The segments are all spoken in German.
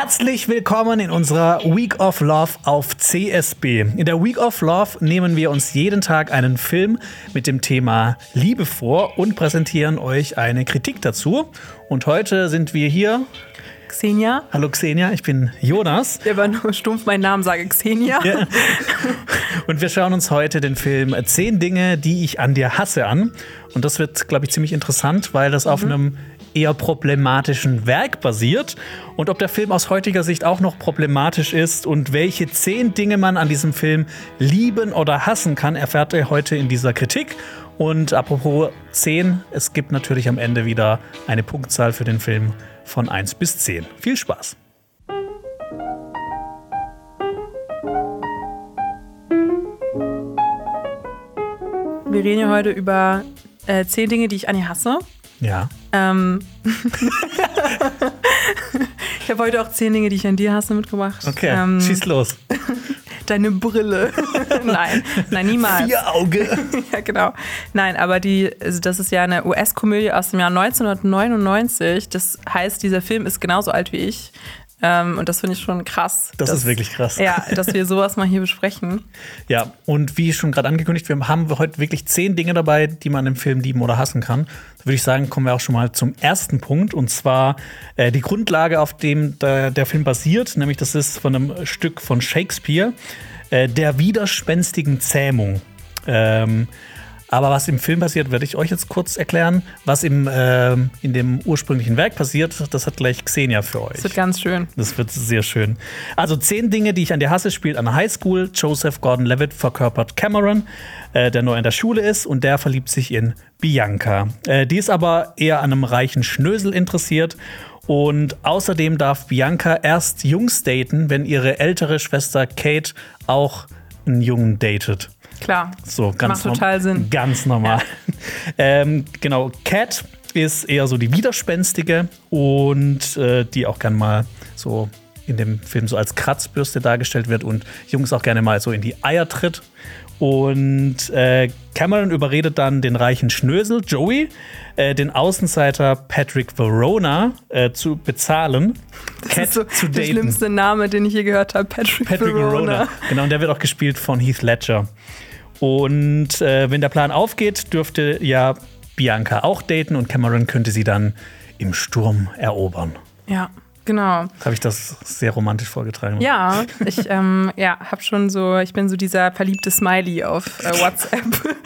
Herzlich willkommen in unserer Week of Love auf CSB. In der Week of Love nehmen wir uns jeden Tag einen Film mit dem Thema Liebe vor und präsentieren euch eine Kritik dazu. Und heute sind wir hier. Xenia. Hallo Xenia, ich bin Jonas. Der war nur stumpf meinen Namen sage, Xenia. Ja. Und wir schauen uns heute den Film Zehn Dinge, die ich an dir hasse an. Und das wird, glaube ich, ziemlich interessant, weil das mhm. auf einem eher problematischen Werk basiert und ob der Film aus heutiger Sicht auch noch problematisch ist und welche zehn Dinge man an diesem Film lieben oder hassen kann, erfährt ihr heute in dieser Kritik. Und apropos 10, es gibt natürlich am Ende wieder eine Punktzahl für den Film von 1 bis 10. Viel Spaß! Wir reden ja heute über äh, zehn Dinge, die ich an ihr hasse. Ja. Ähm. ich habe heute auch zehn Dinge, die ich an dir hasse, mitgebracht. Okay, ähm, schieß los. Deine Brille. nein, nein, niemals. Vier Auge. ja, genau. Nein, aber die, also das ist ja eine US-Komödie aus dem Jahr 1999. Das heißt, dieser Film ist genauso alt wie ich. Ähm, und das finde ich schon krass. Das dass, ist wirklich krass. Ja, dass wir sowas mal hier besprechen. Ja, und wie schon gerade angekündigt, wir haben heute wirklich zehn Dinge dabei, die man im Film lieben oder hassen kann. Da würde ich sagen, kommen wir auch schon mal zum ersten Punkt. Und zwar äh, die Grundlage, auf dem der, der, Film basiert. Nämlich, das ist von einem Stück von Shakespeare, äh, der widerspenstigen Zähmung. Ähm, aber was im Film passiert, werde ich euch jetzt kurz erklären. Was im, äh, in dem ursprünglichen Werk passiert, das hat gleich Xenia für euch. Das wird ganz schön. Das wird sehr schön. Also zehn Dinge, die ich an dir hasse, spielt an der Highschool. Joseph Gordon-Levitt verkörpert Cameron, äh, der neu in der Schule ist und der verliebt sich in Bianca. Äh, die ist aber eher an einem reichen Schnösel interessiert und außerdem darf Bianca erst Jungs daten, wenn ihre ältere Schwester Kate auch einen Jungen datet. Klar. So, ganz Macht total Sinn. Ganz normal. Ja. ähm, genau, Cat ist eher so die Widerspenstige und äh, die auch gern mal so in dem Film so als Kratzbürste dargestellt wird und Jungs auch gerne mal so in die Eier tritt. Und äh, Cameron überredet dann den reichen Schnösel, Joey, äh, den Außenseiter Patrick Verona äh, zu bezahlen. Das Cat ist so zu daten. der schlimmste Name, den ich je gehört habe, Patrick, Patrick Verona. Verona. Genau, und der wird auch gespielt von Heath Ledger. Und äh, wenn der Plan aufgeht, dürfte ja Bianca auch daten und Cameron könnte sie dann im Sturm erobern. Ja. Genau. Habe ich das sehr romantisch vorgetragen? Ja, ich ähm, ja, habe schon so, ich bin so dieser verliebte Smiley auf äh, WhatsApp.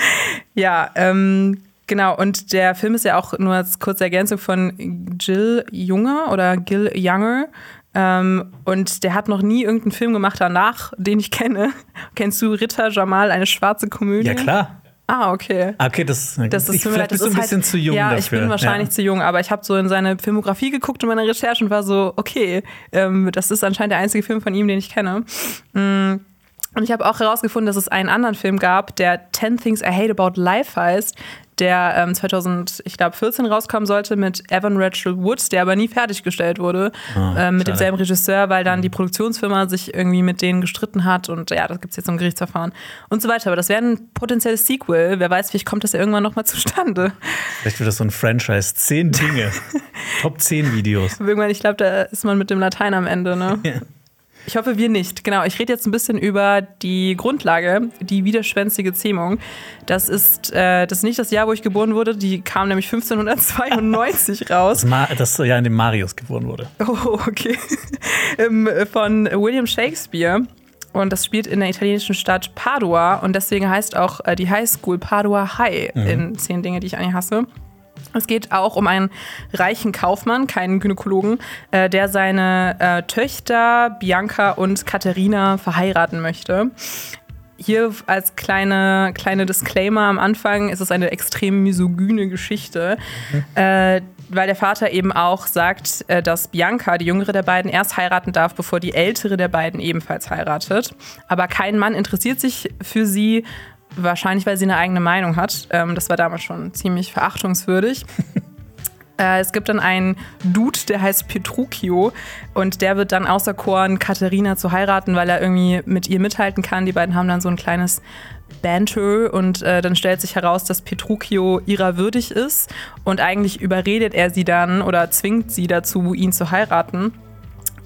ja, ähm, genau. Und der Film ist ja auch nur als kurze Ergänzung von Jill Junger oder Gil Younger. Ähm, und der hat noch nie irgendeinen Film gemacht danach, den ich kenne. Kennst du Ritter Jamal, eine schwarze Komödie? Ja, klar. Ah, okay. Okay, das, das ist ich, vielleicht bist du ein bisschen halt, zu jung ja, dafür. ich bin wahrscheinlich ja. zu jung, aber ich habe so in seine Filmografie geguckt in meiner Recherche und war so, okay, ähm, das ist anscheinend der einzige Film von ihm, den ich kenne. Mm. Und ich habe auch herausgefunden, dass es einen anderen Film gab, der 10 Things I Hate About Life heißt, der ähm, 2014 rauskommen sollte mit Evan Rachel Wood, der aber nie fertiggestellt wurde, oh, äh, mit demselben Regisseur, weil dann die Produktionsfirma sich irgendwie mit denen gestritten hat und ja, da gibt es jetzt ein Gerichtsverfahren und so weiter. Aber das wäre ein potenzielles Sequel. Wer weiß, vielleicht kommt das ja irgendwann nochmal zustande. Vielleicht wird das so ein Franchise. Zehn Dinge. Top 10 Videos. Irgendwann, ich glaube, da ist man mit dem Latein am Ende, ne? ja. Ich hoffe, wir nicht. Genau, ich rede jetzt ein bisschen über die Grundlage, die widerspenstige Zähmung. Das ist, äh, das ist nicht das Jahr, wo ich geboren wurde. Die kam nämlich 1592 raus. Das, Ma das Jahr, in dem Marius geboren wurde. Oh, okay. Ähm, von William Shakespeare. Und das spielt in der italienischen Stadt Padua. Und deswegen heißt auch äh, die High School Padua High mhm. in zehn Dinge, die ich eigentlich hasse. Es geht auch um einen reichen Kaufmann, keinen Gynäkologen, äh, der seine äh, Töchter Bianca und Katharina verheiraten möchte. Hier als kleine, kleine Disclaimer am Anfang ist es eine extrem misogyne Geschichte, mhm. äh, weil der Vater eben auch sagt, äh, dass Bianca, die jüngere der beiden, erst heiraten darf, bevor die ältere der beiden ebenfalls heiratet. Aber kein Mann interessiert sich für sie Wahrscheinlich, weil sie eine eigene Meinung hat. Ähm, das war damals schon ziemlich verachtungswürdig. äh, es gibt dann einen Dude, der heißt Petruchio und der wird dann auserkoren, Katharina zu heiraten, weil er irgendwie mit ihr mithalten kann. Die beiden haben dann so ein kleines Banter und äh, dann stellt sich heraus, dass Petruchio ihrer würdig ist und eigentlich überredet er sie dann oder zwingt sie dazu, ihn zu heiraten.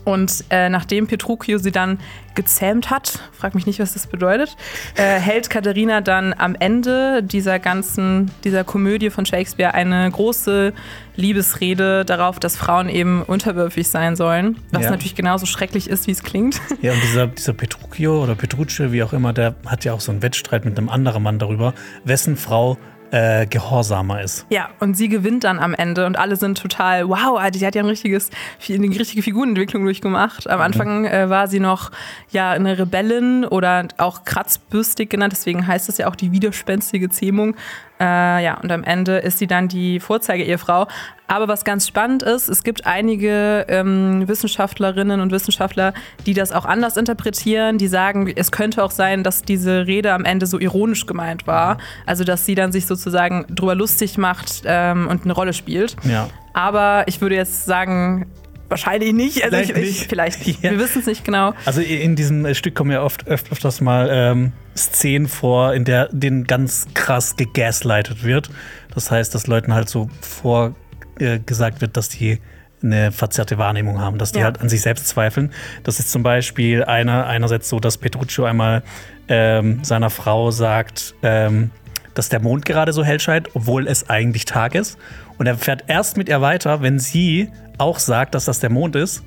Und äh, nachdem Petruchio sie dann gezähmt hat, frag mich nicht, was das bedeutet, äh, hält Katharina dann am Ende dieser ganzen, dieser Komödie von Shakespeare eine große Liebesrede darauf, dass Frauen eben unterwürfig sein sollen, was ja. natürlich genauso schrecklich ist, wie es klingt. Ja, und dieser, dieser Petruchio oder Petruccio, wie auch immer, der hat ja auch so einen Wettstreit mit einem anderen Mann darüber, wessen Frau äh, gehorsamer ist. Ja, und sie gewinnt dann am Ende und alle sind total, wow, die hat ja ein richtiges, eine richtige Figurenentwicklung durchgemacht. Am mhm. Anfang äh, war sie noch ja eine Rebellin oder auch kratzbürstig genannt, deswegen heißt es ja auch die widerspenstige Zähmung. Äh, ja, und am Ende ist sie dann die Vorzeige-Ehefrau. Aber was ganz spannend ist, es gibt einige ähm, Wissenschaftlerinnen und Wissenschaftler, die das auch anders interpretieren. Die sagen, es könnte auch sein, dass diese Rede am Ende so ironisch gemeint war. Also, dass sie dann sich sozusagen drüber lustig macht ähm, und eine Rolle spielt. Ja. Aber ich würde jetzt sagen, Wahrscheinlich nicht. Also vielleicht ich, nicht. Ich, vielleicht nicht. Ja. Wir wissen es nicht genau. Also in diesem Stück kommen ja oft öfters mal ähm, Szenen vor, in der den ganz krass gegaslightet wird. Das heißt, dass Leuten halt so vorgesagt äh, wird, dass die eine verzerrte Wahrnehmung haben, dass die ja. halt an sich selbst zweifeln. Das ist zum Beispiel einer, einerseits so, dass Petruccio einmal ähm, seiner Frau sagt, ähm, dass der Mond gerade so hell scheint, obwohl es eigentlich Tag ist. Und er fährt erst mit ihr weiter, wenn sie auch sagt, dass das der Mond ist.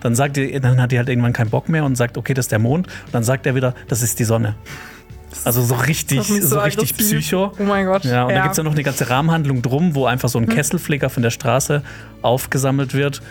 Dann, sagt die, dann hat die halt irgendwann keinen Bock mehr und sagt, okay, das ist der Mond. Und dann sagt er wieder, das ist die Sonne. Also so richtig, so, so richtig Psycho. Oh mein Gott. Ja, und ja. da gibt es ja noch eine ganze Rahmenhandlung drum, wo einfach so ein hm. Kesselflicker von der Straße aufgesammelt wird,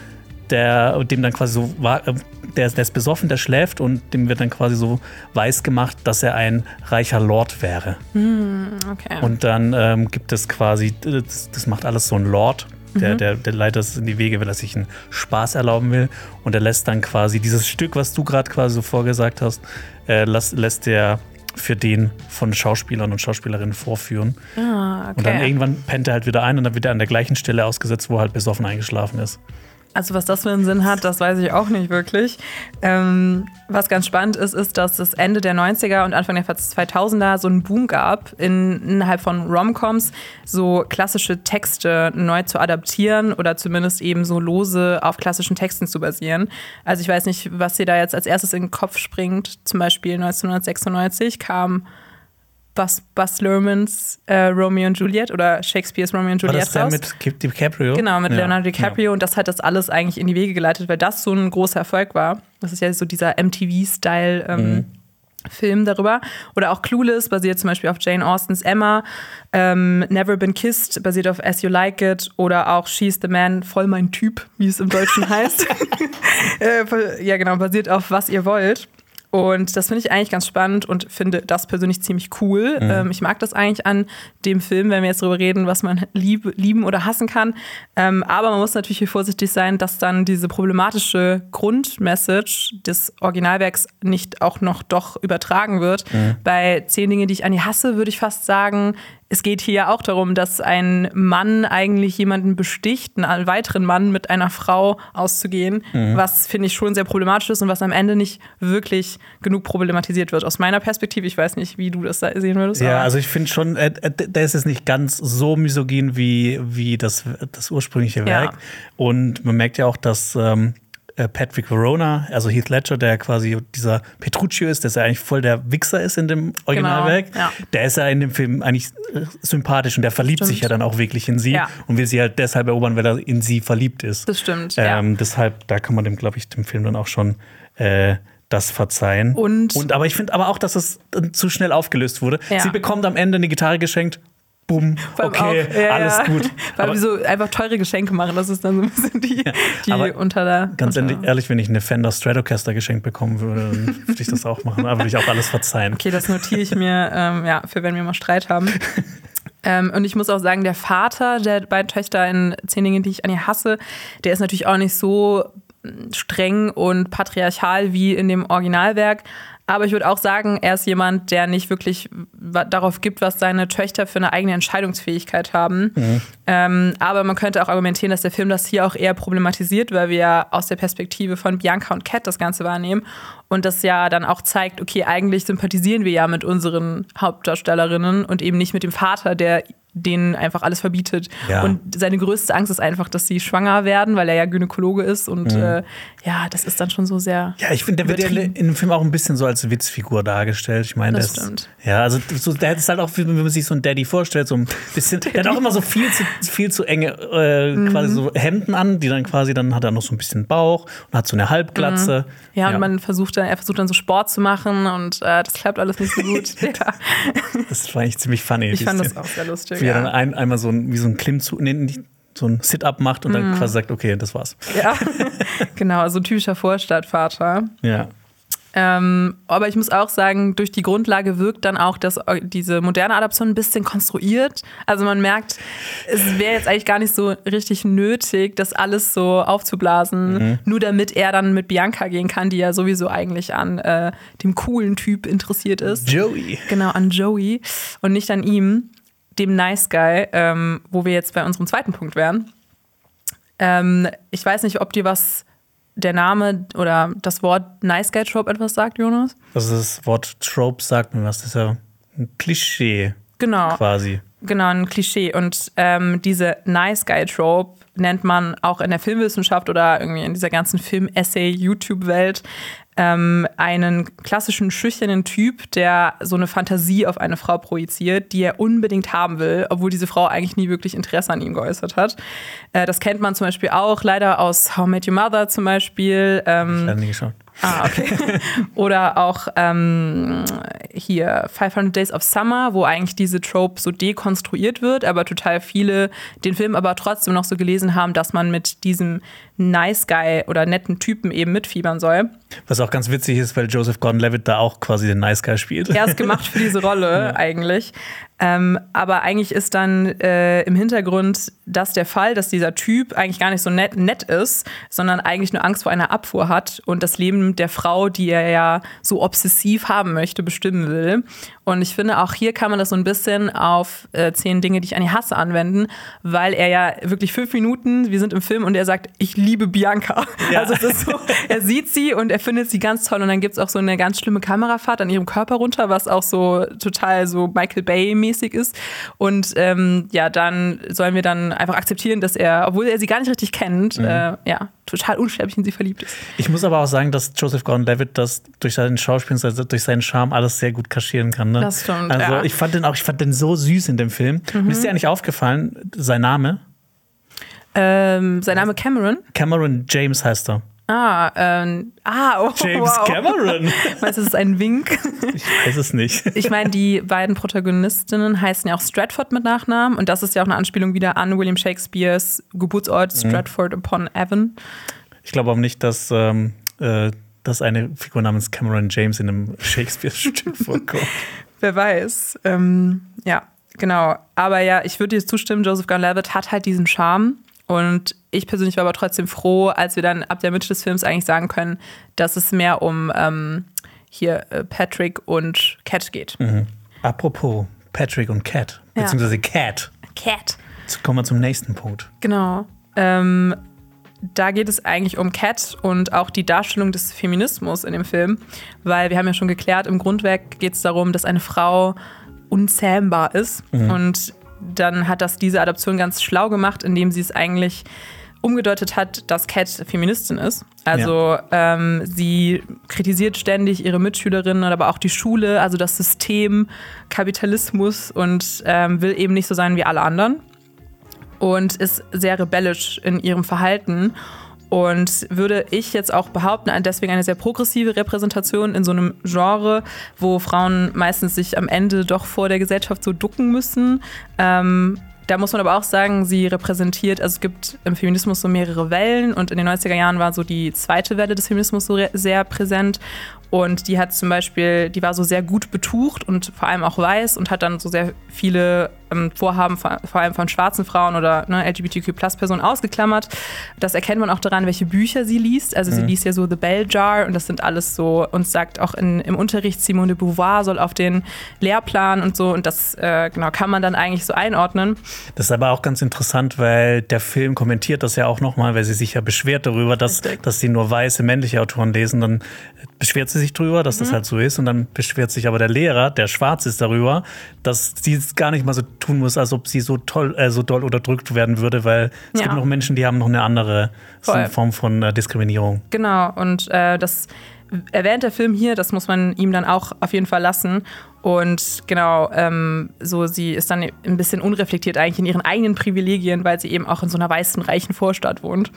der dem dann quasi so äh, der, der ist besoffen, der schläft und dem wird dann quasi so weiß gemacht, dass er ein reicher Lord wäre. Hm, okay. Und dann ähm, gibt es quasi, das, das macht alles so ein Lord. Der, mhm. der, der leitet das in die Wege, wenn er sich einen Spaß erlauben will. Und er lässt dann quasi dieses Stück, was du gerade quasi so vorgesagt hast, äh, lässt, lässt er für den von Schauspielern und Schauspielerinnen vorführen. Ah, okay. Und dann irgendwann pennt er halt wieder ein und dann wird er an der gleichen Stelle ausgesetzt, wo er halt besoffen eingeschlafen ist. Also was das für einen Sinn hat, das weiß ich auch nicht wirklich. Ähm, was ganz spannend ist, ist, dass es Ende der 90er und Anfang der 2000er so einen Boom gab, in, innerhalb von Romcoms so klassische Texte neu zu adaptieren oder zumindest eben so lose auf klassischen Texten zu basieren. Also ich weiß nicht, was dir da jetzt als erstes in den Kopf springt. Zum Beispiel 1996 kam Buzz, Buzz Lermans äh, Romeo und Juliet oder Shakespeares Romeo und Juliet War das raus. mit DiCaprio? Genau, mit ja. Leonardo DiCaprio. Ja. Und das hat das alles eigentlich in die Wege geleitet, weil das so ein großer Erfolg war. Das ist ja so dieser MTV-Style. Ähm, mhm. Film darüber. Oder auch Clueless basiert zum Beispiel auf Jane Austens Emma. Ähm, Never Been Kissed basiert auf As You Like It. Oder auch She's the Man, voll mein Typ, wie es im Deutschen heißt. äh, ja, genau, basiert auf Was ihr wollt. Und das finde ich eigentlich ganz spannend und finde das persönlich ziemlich cool. Mhm. Ähm, ich mag das eigentlich an dem Film, wenn wir jetzt darüber reden, was man lieb, lieben oder hassen kann. Ähm, aber man muss natürlich vorsichtig sein, dass dann diese problematische Grundmessage des Originalwerks nicht auch noch doch übertragen wird. Mhm. Bei zehn Dinge, die ich an die hasse, würde ich fast sagen, es geht hier ja auch darum, dass ein Mann eigentlich jemanden besticht, einen weiteren Mann mit einer Frau auszugehen, mhm. was finde ich schon sehr problematisch ist und was am Ende nicht wirklich genug problematisiert wird. Aus meiner Perspektive, ich weiß nicht, wie du das sehen würdest. Ja, also ich finde schon, äh, äh, der ist es nicht ganz so misogyn wie, wie das, das ursprüngliche Werk. Ja. Und man merkt ja auch, dass ähm, äh, Patrick Verona, also Heath Ledger, der quasi dieser Petruccio ist, der ja eigentlich voll der Wichser ist in dem Originalwerk, genau, ja. der ist ja in dem Film eigentlich äh, sympathisch und der verliebt stimmt. sich ja dann auch wirklich in sie ja. und will sie halt deshalb erobern, weil er in sie verliebt ist. Das stimmt. Ähm, ja. Deshalb, da kann man dem, glaube ich, dem Film dann auch schon äh, das verzeihen. Und, und aber ich finde aber auch, dass es zu schnell aufgelöst wurde. Sie bekommt am Ende eine Gitarre geschenkt bumm, okay, auch, ja, alles ja. gut. Weil aber, wir so einfach teure Geschenke machen, das ist dann so ein bisschen die, die unter der. Ganz unter ehrlich, wenn ich eine Fender Stratocaster geschenkt bekommen würde, dann würde ich das auch machen. Da würde ich auch alles verzeihen. Okay, das notiere ich mir, ähm, ja, für wenn wir mal Streit haben. ähm, und ich muss auch sagen, der Vater der beiden Töchter in Zehn Dinge, die ich an ihr hasse, der ist natürlich auch nicht so streng und patriarchal wie in dem Originalwerk. Aber ich würde auch sagen, er ist jemand, der nicht wirklich darauf gibt, was seine Töchter für eine eigene Entscheidungsfähigkeit haben. Mhm. Ähm, aber man könnte auch argumentieren, dass der Film das hier auch eher problematisiert, weil wir ja aus der Perspektive von Bianca und Cat das Ganze wahrnehmen. Und das ja dann auch zeigt, okay, eigentlich sympathisieren wir ja mit unseren Hauptdarstellerinnen und eben nicht mit dem Vater, der denen einfach alles verbietet. Ja. Und seine größte Angst ist einfach, dass sie schwanger werden, weil er ja Gynäkologe ist. Und Mhm. äh, ja, das ist dann schon so sehr. Ja, ich finde, der wird ja in dem Film auch ein bisschen so als Witzfigur dargestellt. Ich meine, Das ist- stimmt. Ja, also so, der ist halt auch, wie man sich so einen Daddy vorstellt, so ein bisschen. der hat auch immer so viel zu, viel zu enge äh, Mhm. quasi so Hemden an, die dann quasi, dann hat er noch so ein bisschen Bauch und hat so eine Halbglatze. Mhm. Ja, und man versucht dann, er versucht dann so Sport zu machen und äh, das klappt alles nicht so gut. ja. Das war eigentlich ziemlich funny. Ich fand das auch sehr lustig. Wie er dann Ja. ein, einmal so ein, wie so ein Klimmzug, nee, nicht, so ein Sit-Up macht und Mhm. dann quasi sagt, okay, das war's. ja, genau, so ein typischer Vorstadtvater. Ja. Ähm, aber ich muss auch sagen, durch die Grundlage wirkt dann auch das, diese moderne Adaption ein bisschen konstruiert. Also man merkt, es wäre jetzt eigentlich gar nicht so richtig nötig, das alles so aufzublasen, nur damit er dann mit Bianca gehen kann, die ja sowieso eigentlich an äh, dem coolen Typ interessiert ist. Joey. Genau, an Joey und nicht an ihm, dem Nice Guy, ähm, wo wir jetzt bei unserem zweiten Punkt wären. Ähm, ich weiß nicht, ob dir was der Name oder das Wort Nice Guy Trope etwas sagt, Jonas? Also das Wort Trope sagt mir was. Das ist ja ein Klischee Genau, quasi. genau, ein Klischee. Und ähm, diese Nice Guy Trope nennt man auch in der Filmwissenschaft oder irgendwie in dieser ganzen Film-Essay-YouTube-Welt ähm, einen klassischen schüchternen Typ, der so eine Fantasie auf eine Frau projiziert, die er unbedingt haben will, obwohl diese Frau eigentlich nie wirklich Interesse an ihm geäußert hat. Äh, das kennt man zum Beispiel auch leider aus How Met Your Mother zum Beispiel. Ähm, Leider nie geschaut. Ah, okay. Oder auch ähm, hier 500 Days of Summer, wo eigentlich diese Trope so dekonstruiert wird, aber total viele den Film aber trotzdem noch so gelesen haben, dass man mit diesem Nice Guy oder netten Typen eben mitfiebern soll. Was auch ganz witzig ist, weil Joseph Gordon-Levitt da auch quasi den Nice Guy spielt. Er ist gemacht für diese Rolle eigentlich. Ähm, aber eigentlich ist dann äh, im Hintergrund das der Fall, dass dieser Typ eigentlich gar nicht so nett, nett ist, sondern eigentlich nur Angst vor einer Abfuhr hat und das Leben der Frau, die er ja so obsessiv haben möchte, bestimmen will. Und ich finde, auch hier kann man das so ein bisschen auf äh, zehn Dinge, die ich an die hasse, anwenden, weil er ja wirklich fünf Minuten, wir sind im Film und er sagt, ich liebe Bianca. Ja. Also es ist so, er sieht sie und er findet sie ganz toll und dann gibt es auch so eine ganz schlimme Kamerafahrt an ihrem Körper runter, was auch so total so Michael Bay-mäßig ist. Und ähm, ja, dann sollen wir dann einfach akzeptieren, dass er, obwohl er sie gar nicht richtig kennt, Mhm. äh, ja, total unsterblich in sie verliebt ist. Ich muss aber auch sagen, dass Joseph Gordon-Levitt das durch seinen Schauspiel, also durch seinen Charme alles sehr gut kaschieren kann. Ne? Das stimmt, Also ja. Mhm. ich fand den auch, ich fand den so süß in dem Film. Mir ist dir eigentlich aufgefallen, sein Name? Ähm, sein Name Cameron. Cameron James heißt er. Ah, ähm, ah, oh, James wow. Cameron. Meinst du, das ist ein Wink? Ich weiß es nicht. Ich meine, die beiden Protagonistinnen heißen ja auch Stratford mit Nachnamen und das ist ja auch eine Anspielung wieder an William Shakespeares Geburtsort Stratford upon Avon. Ich glaube auch nicht, dass, ähm, äh, dass eine Figur namens Cameron James in einem Shakespeare-Stück vorkommt. Wer weiß. Ähm, ja, genau. Aber ja, ich würde dir zustimmen, Joseph Gordon-Levitt hat halt diesen Charme. Und ich persönlich war aber trotzdem froh, als wir dann ab der Mitte des Films eigentlich sagen können, dass es mehr um ähm, hier äh, Patrick und Cat geht. Apropos Patrick und Cat, Ja. beziehungsweise Cat. Cat. Jetzt kommen wir zum nächsten Punkt. Genau. Ähm, da geht es eigentlich um Cat und auch die Darstellung des Feminismus in dem Film, weil wir haben ja schon geklärt, im Grundwerk geht es darum, dass eine Frau unzähmbar ist und dann hat das diese Adaption ganz schlau gemacht, indem sie es eigentlich umgedeutet hat, dass Cat Feministin ist. Also ähm, sie kritisiert ständig ihre Mitschülerinnen, aber auch die Schule, also das System, Kapitalismus und ähm, will eben nicht so sein wie alle anderen und ist sehr rebellisch in ihrem Verhalten. Und würde ich jetzt auch behaupten, deswegen eine sehr progressive Repräsentation in so einem Genre, wo Frauen meistens sich am Ende doch vor der Gesellschaft so ducken müssen. Ähm, da muss man aber auch sagen, sie repräsentiert, also es gibt im Feminismus so mehrere Wellen und in den 90er Jahren war so die zweite Welle des Feminismus so sehr präsent. Und die hat zum Beispiel, die war so sehr gut betucht und vor allem auch weiß und hat dann so sehr viele ähm, Vorhaben, vor, vor allem von schwarzen Frauen oder ne, LGBTQ-Plus-Personen ausgeklammert. Das erkennt man auch daran, welche Bücher sie liest. Also sie liest ja so The Bell Jar und das sind alles so, und sagt auch in, im Unterricht, Simone de Beauvoir soll auf den Lehrplan und so. Und das äh, genau kann man dann eigentlich so einordnen. Das ist aber auch ganz interessant, weil der Film kommentiert das ja auch nochmal, weil sie sich ja beschwert darüber, dass, Richtig. dass sie nur weiße männliche Autoren lesen. Dann beschwert sie sich drüber, dass das halt so ist. Und dann beschwert sich aber der Lehrer, der schwarz ist, darüber, dass sie es gar nicht mal so tun muss, als ob sie so toll, äh, so doll unterdrückt werden würde, weil es Ja. gibt noch Menschen, die haben noch eine andere so eine. Form von äh, Diskriminierung. Genau, und äh, das erwähnt der Film hier, das muss man ihm dann auch auf jeden Fall lassen. Und genau, ähm, so sie ist dann ein bisschen unreflektiert eigentlich in ihren eigenen Privilegien, weil sie eben auch in so einer weißen, reichen Vorstadt wohnt.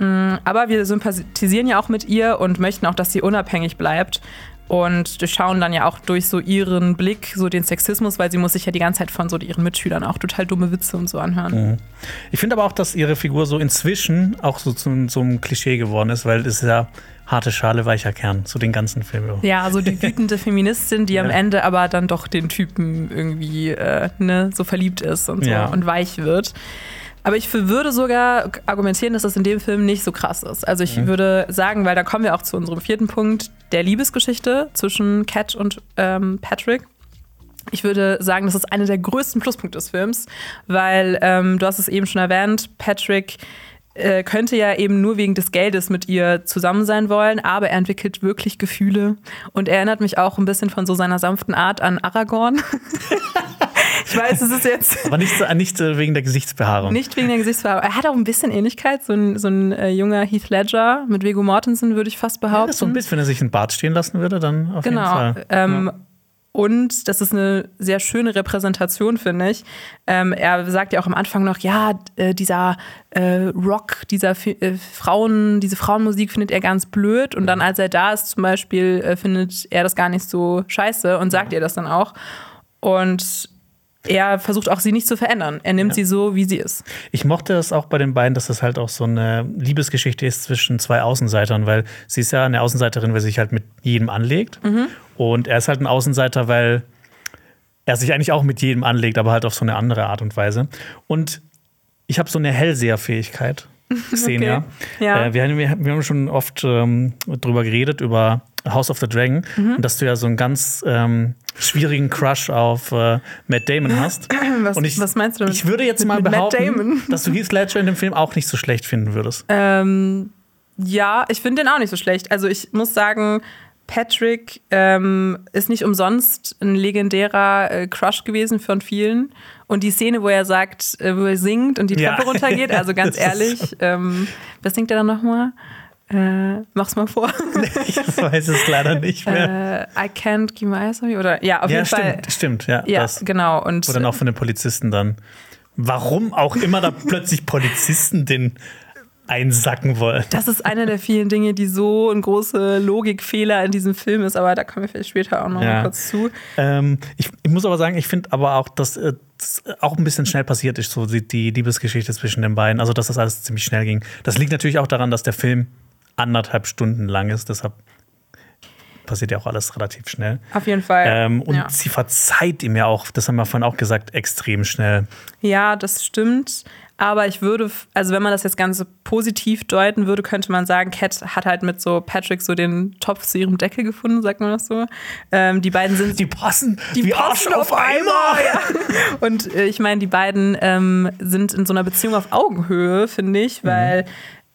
Mm, Aber wir sympathisieren ja auch mit ihr und möchten auch, dass sie unabhängig bleibt. Und durchschauen dann ja auch durch so ihren Blick so den Sexismus, weil sie muss sich ja die ganze Zeit von so ihren Mitschülern auch total dumme Witze und so anhören. Ich finde aber auch, dass ihre Figur so inzwischen auch so zu so einem Klischee geworden ist, weil es ist ja harte Schale, weicher Kern, so den ganzen Film über. Ja, so die wütende Feministin, die am Ja. Ende aber dann doch den Typen irgendwie äh, ne, so verliebt ist und so Ja. und weich wird. Aber ich würde sogar argumentieren, dass das in dem Film nicht so krass ist. Also ich würde sagen, weil da kommen wir auch zu unserem vierten Punkt, der Liebesgeschichte zwischen Cat und ähm, Patrick. Ich würde sagen, das ist einer der größten Pluspunkte des Films, weil ähm, du hast es eben schon erwähnt, Patrick äh, könnte ja eben nur wegen des Geldes mit ihr zusammen sein wollen, aber er entwickelt wirklich Gefühle und er erinnert mich auch ein bisschen von so seiner sanften Art an Aragorn. ich weiß, es ist jetzt Aber nicht, so- nicht äh, wegen der Gesichtsbehaarung. nicht wegen der Gesichtsfarbe. Er hat auch ein bisschen Ähnlichkeit, so ein, so ein äh, junger Heath Ledger mit Viggo Mortensen, würde ich fast behaupten. Ist so ein bisschen, wenn er sich einen Bart stehen lassen würde, dann auf jeden Genau. Fall. Ähm, Und das ist eine sehr schöne Repräsentation, finde ich. Ähm, er sagt ja auch am Anfang noch, ja, äh, dieser äh, Rock, dieser äh, Frauen, diese Frauenmusik findet er ganz blöd. Und dann, als er da ist, zum Beispiel, äh, findet er das gar nicht so scheiße und sagt ihr das dann auch. Und er versucht auch, sie nicht zu verändern. Er nimmt sie so, wie sie ist. Ich mochte es auch bei den beiden, dass das halt auch so eine Liebesgeschichte ist zwischen zwei Außenseitern, weil sie ist ja eine Außenseiterin, weil sie sich halt mit jedem anlegt. Und er ist halt ein Außenseiter, weil er sich eigentlich auch mit jedem anlegt, aber halt auf so eine andere Art und Weise. Und ich habe so eine Hellseherfähigkeit gesehen, Okay. ja. Ja. Äh, wir, haben- wir, haben- wir haben schon oft ähm, drüber geredet, über House of the Dragon, Mhm. und dass du ja so einen ganz ähm, schwierigen Crush auf äh, Matt Damon hast. Was, Und ich, was meinst du damit? Ich würde jetzt Mit- mal behaupten, Damon? dass du Heath Ledger in dem Film auch nicht so schlecht finden würdest. Ähm, ja, ich finde den auch nicht so schlecht. Also ich muss sagen, Patrick ähm, ist nicht umsonst ein legendärer äh, Crush gewesen von vielen. Und die Szene, wo er sagt, äh, wo er singt und die Ja. Treppe runtergeht, also ganz ehrlich, ähm, was singt er dann nochmal? Äh, mach's mal vor. Ich weiß es leider nicht mehr. äh, I can't keep my eyes on you. Oder ja, auf ja, jeden Fall. stimmt, stimmt, ja. Ja, das. genau. Und dann auch von den Polizisten dann. Warum auch immer da plötzlich Polizisten den einsacken wollen. Das ist einer der vielen Dinge, die so ein großer Logikfehler in diesem Film ist, aber da kommen wir vielleicht später auch noch Ja. mal kurz zu. Ähm, ich, ich muss aber sagen, ich finde aber auch, dass äh, das auch ein bisschen schnell passiert ist, so die, die Liebesgeschichte zwischen den beiden. Also, dass das alles ziemlich schnell ging. Das liegt natürlich auch daran, dass der Film anderthalb Stunden lang ist. Deshalb passiert ja auch alles relativ schnell. Auf jeden Fall. Ähm, und ja. sie verzeiht ihm ja auch, das haben wir vorhin auch gesagt, extrem schnell. ja, das stimmt. Aber ich würde, also wenn man das jetzt ganz positiv deuten würde, könnte man sagen, Cat hat halt mit so Patrick so den Topf zu ihrem Deckel gefunden, sagt man das so. Ähm, die beiden sind Die passen die wie passen Arsch auf Eimer. Ja. Und äh, ich meine, die beiden ähm, sind in so einer Beziehung auf Augenhöhe, finde ich, weil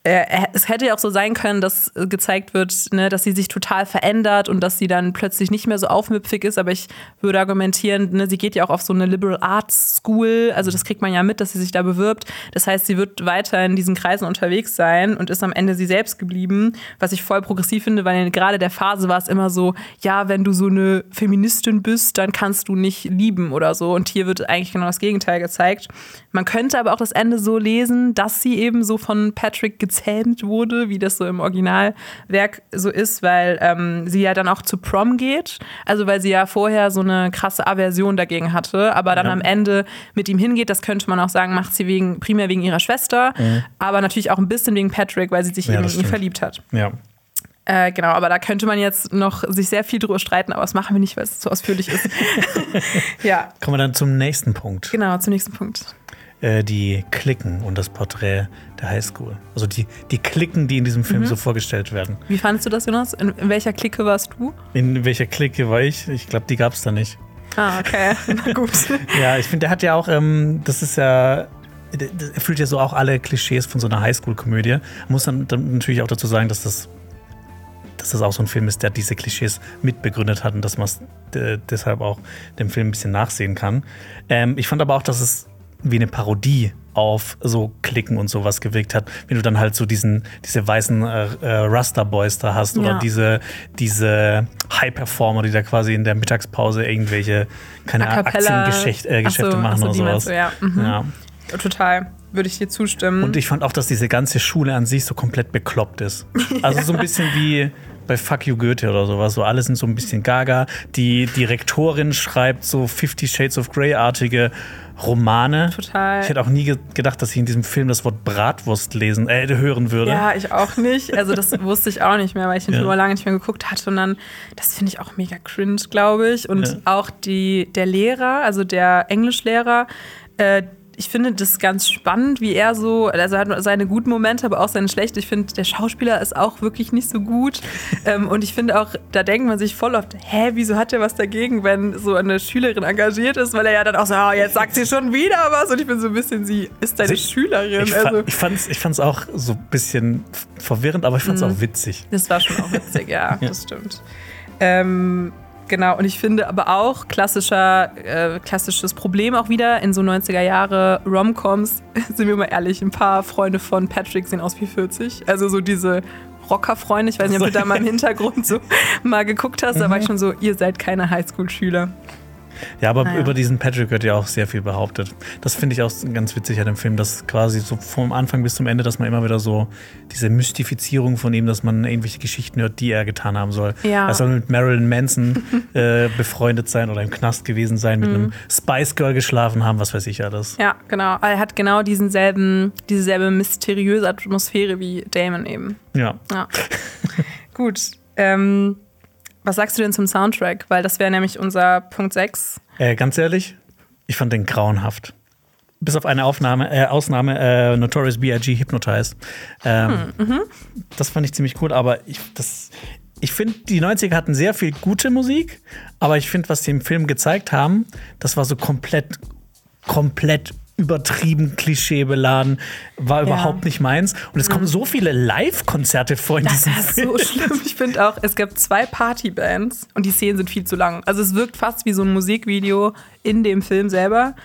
äh, es hätte ja auch so sein können, dass äh, gezeigt wird, ne, dass sie sich total verändert und dass sie dann plötzlich nicht mehr so aufmüpfig ist. Aber ich würde argumentieren, ne, sie geht ja auch auf so eine Liberal Arts School. Also das kriegt man ja mit, dass sie sich da bewirbt. Das heißt, sie wird weiter in diesen Kreisen unterwegs sein und ist am Ende sie selbst geblieben, was ich voll progressiv finde, weil in gerade der Phase war es immer so, ja, wenn du so eine Feministin bist, dann kannst du nicht lieben oder so. Und hier wird eigentlich genau das Gegenteil gezeigt. Man könnte aber auch das Ende so lesen, dass sie eben so von Patrick gezähmt wurde, wie das so im Originalwerk so ist, weil ähm, sie ja dann auch zu Prom geht. Also weil sie ja vorher so eine krasse Aversion dagegen hatte, aber dann Ja. am Ende mit ihm hingeht, das könnte man auch sagen, macht sie wegen, primär wegen ihrer Schwester, aber natürlich auch ein bisschen wegen Patrick, weil sie sich Ja, in ihn verliebt hat. Ja. Äh, genau, aber da könnte man jetzt noch sich sehr viel drüber streiten, aber das machen wir nicht, weil es zu ausführlich ist. ja, Kommen wir dann zum nächsten Punkt. genau, zum nächsten Punkt. Äh, die Klicken und das Porträt der Highschool. Also die, die Klicken, die in diesem Mhm. Film so vorgestellt werden. Wie fandest du das, Jonas? In, in welcher Clique warst du? In welcher Clique war ich? Ich glaube, die gab es da nicht. Ah, okay. Na gut. Ja, ich finde, der hat ja auch, ähm, das ist ja, der erfüllt ja so auch alle Klischees von so einer Highschool-Komödie. Muss dann, dann natürlich auch dazu sagen, dass das dass das auch so ein Film ist, der diese Klischees mitbegründet hat und dass man es äh, deshalb auch dem Film ein bisschen nachsehen kann. Ähm, ich fand aber auch, dass es wie eine Parodie auf so Klicken und sowas gewirkt hat, wenn du dann halt so diesen, diese weißen äh, äh, Raster-Boys da hast oder Ja. diese, diese High-Performer, die da quasi in der Mittagspause irgendwelche, keine Aktiengeschäfte äh, so, machen so, oder sowas. du, ja. Mhm. ja. Total. Würde ich dir zustimmen. Und ich fand auch, dass diese ganze Schule an sich so komplett bekloppt ist. Also so ein bisschen wie bei Fuck You Goethe oder sowas. So alle sind so ein bisschen gaga. Die, die Rektorin schreibt so Fifty Shades of Grey-artige Romane. Total. Ich hätte auch nie ge gedacht, dass ich in diesem Film das Wort Bratwurst lesen, äh, hören würde. Ja, ich auch nicht. Also das wusste ich auch nicht mehr, weil ich den Ja. Film lange nicht mehr geguckt hatte. Und dann, das finde ich auch mega cringe, glaube ich. Und Ja. auch die, der Lehrer, also der Englischlehrer, äh, ich finde das ganz spannend, wie er so, also er hat seine guten Momente, aber auch seine schlechten. Ich finde, der Schauspieler ist auch wirklich nicht so gut. ähm, und ich finde auch, da denkt man sich voll oft, hä, wieso hat er was dagegen, wenn so eine Schülerin engagiert ist? Weil er ja dann auch so, oh, jetzt sagt sie schon wieder was. Und ich bin so ein bisschen, sie ist deine Sie- Schülerin. Ich, also, ich, fand's, ich fand's auch so ein bisschen verwirrend, aber ich fand's auch witzig. Das war schon auch witzig, ja, das stimmt. Ähm, genau, und ich finde aber auch klassischer, äh, klassisches Problem auch wieder in so 90er Jahre Romcoms, sind wir mal ehrlich, ein paar Freunde von Patrick sehen aus wie 40. Also so diese Rockerfreunde, ich weiß nicht, ob du da mal im Hintergrund so mal geguckt hast, da war ich schon so, ihr seid keine Highschool-Schüler. Ja, aber Naja. über diesen Patrick wird ja auch sehr viel behauptet. Das finde ich auch ganz witzig an dem Film, dass quasi so vom Anfang bis zum Ende, dass man immer wieder so diese Mystifizierung von ihm, dass man irgendwelche Geschichten hört, die er getan haben soll. Ja. Er soll mit Marilyn Manson äh, befreundet sein oder im Knast gewesen sein, mit einem Spice Girl geschlafen haben, was weiß ich alles. Ja, genau. Er hat genau diesen selben, dieselbe mysteriöse Atmosphäre wie Damon eben. Ja. Ja. Gut. Ähm, was sagst du denn zum Soundtrack? Weil das wäre nämlich unser Punkt 6. Äh, ganz ehrlich, ich fand den grauenhaft. Bis auf eine Aufnahme, äh, Ausnahme, äh, Notorious B.I.G. Hypnotize. Ähm, Das fand ich ziemlich cool, aber ich, das, ich finde, die 90er hatten sehr viel gute Musik, aber ich finde, was sie im Film gezeigt haben, das war so komplett, komplett übertrieben, klischeebeladen, war überhaupt nicht meins. Und es kommen so viele Live-Konzerte vor in Das diesem ist Film. so schlimm. Ich finde auch, es gibt zwei Partybands und die Szenen sind viel zu lang. Also es wirkt fast wie so ein Musikvideo in dem Film selber.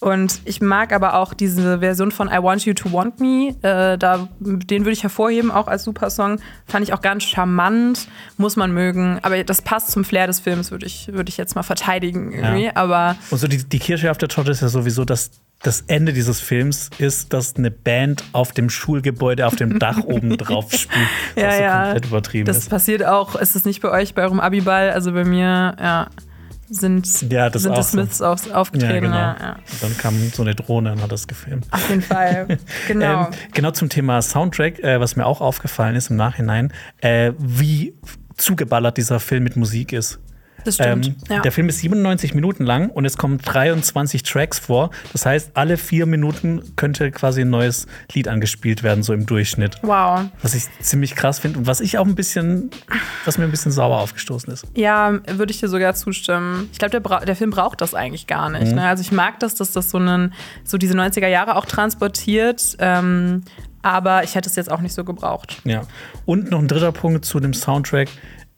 Und ich mag aber auch diese Version von I Want You to Want Me. Äh, da, den würde ich hervorheben, auch als Supersong. Fand ich auch ganz charmant, muss man mögen. Aber das passt zum Flair des Films, würde ich, würde ich jetzt mal verteidigen irgendwie. Ja. Aber Und so die, die Kirsche auf der Torte ist ja sowieso, dass das Ende dieses Films ist, dass eine Band auf dem Schulgebäude auf dem Dach oben drauf spielt. Was ja, so ja. komplett übertrieben das ist. passiert auch. Ist es nicht bei euch, bei eurem Abiball? Also bei mir, ja, sind, Ja, das sind die so. Smiths auf, Ja, aufgetreten. genau. Ja, ja. Und dann kam so eine Drohne und hat das gefilmt. Auf jeden Fall. Genau. Ähm, genau zum Thema Soundtrack, äh, was mir auch aufgefallen ist im Nachhinein, äh, wie zugeballert dieser Film mit Musik ist. Das stimmt. Ähm, ja. Der Film ist 97 Minuten lang und es kommen 23 Tracks vor. Das heißt, alle vier Minuten könnte quasi ein neues Lied angespielt werden, so im Durchschnitt. Wow. Was ich ziemlich krass finde und was ich auch ein bisschen, was mir ein bisschen sauer aufgestoßen ist. Ja, würde ich dir sogar zustimmen. Ich glaube, der, der Film braucht das eigentlich gar Mhm. nicht. Ne? Also ich mag das, dass das so, einen, so diese 90er Jahre auch transportiert. Ähm, aber ich hätte es jetzt auch nicht so gebraucht. Ja. Und noch ein dritter Punkt zu dem Soundtrack.